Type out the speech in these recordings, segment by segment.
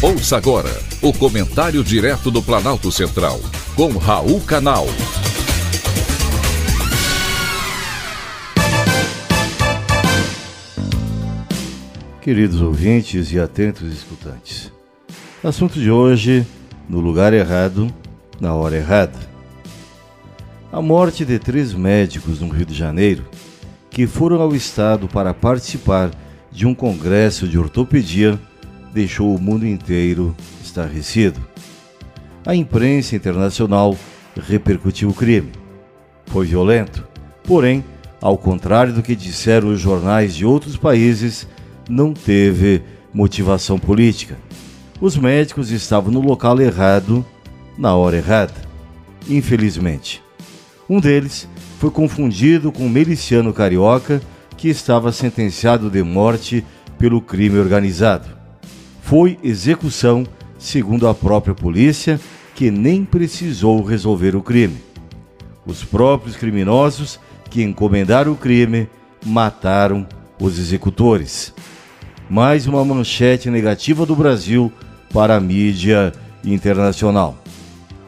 Ouça agora o comentário direto do Planalto Central, com Raul Canal. Queridos ouvintes e atentos escutantes, assunto de hoje: no lugar errado, na hora errada. A morte de três médicos no Rio de Janeiro que foram ao estado para participar de um congresso de ortopedia deixou o mundo inteiro estarrecido. A imprensa internacional repercutiu o crime. Foi violento, porém, ao contrário do que disseram os jornais de outros países, não teve motivação política. Os médicos estavam no local errado, na hora errada. Infelizmente. Um deles foi confundido com um miliciano carioca que estava sentenciado de morte pelo crime organizado foi execução, segundo a própria polícia, que nem precisou resolver o crime. Os próprios criminosos que encomendaram o crime mataram os executores. Mais uma manchete negativa do Brasil para a mídia internacional.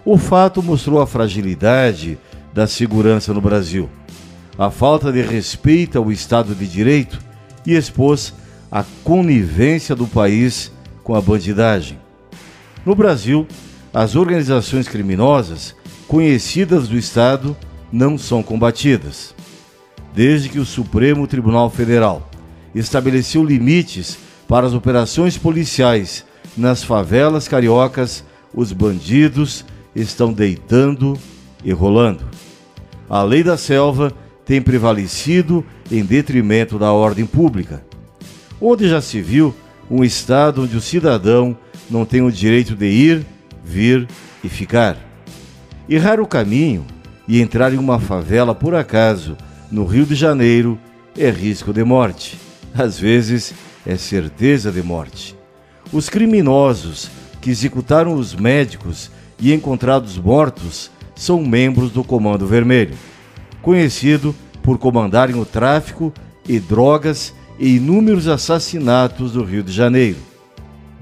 O fato mostrou a fragilidade da segurança no Brasil, a falta de respeito ao Estado de Direito e expôs a conivência do país com a bandidagem. No Brasil, as organizações criminosas conhecidas do Estado não são combatidas. Desde que o Supremo Tribunal Federal estabeleceu limites para as operações policiais nas favelas cariocas, os bandidos estão deitando e rolando. A lei da selva tem prevalecido em detrimento da ordem pública. Onde já se viu um Estado onde o cidadão não tem o direito de ir, vir e ficar. Errar o caminho e entrar em uma favela por acaso no Rio de Janeiro é risco de morte. Às vezes é certeza de morte. Os criminosos que executaram os médicos e encontrados mortos são membros do Comando Vermelho, conhecido por comandarem o tráfico e drogas e inúmeros assassinatos do Rio de Janeiro.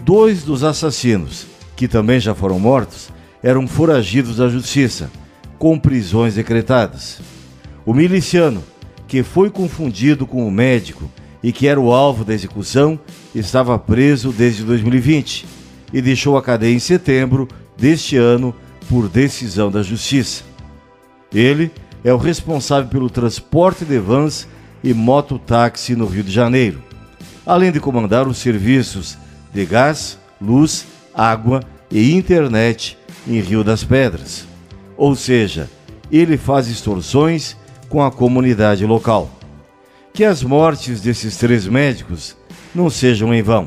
Dois dos assassinos, que também já foram mortos, eram foragidos da justiça, com prisões decretadas. O miliciano, que foi confundido com o médico e que era o alvo da execução, estava preso desde 2020 e deixou a cadeia em setembro deste ano por decisão da justiça. Ele é o responsável pelo transporte de vans e mototáxi no Rio de Janeiro, além de comandar os serviços de gás, luz, água e internet em Rio das Pedras. Ou seja, ele faz extorsões com a comunidade local. Que as mortes desses três médicos não sejam em vão.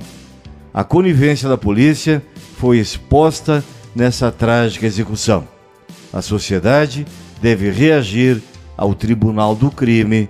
A conivência da polícia foi exposta nessa trágica execução. A sociedade deve reagir ao Tribunal do Crime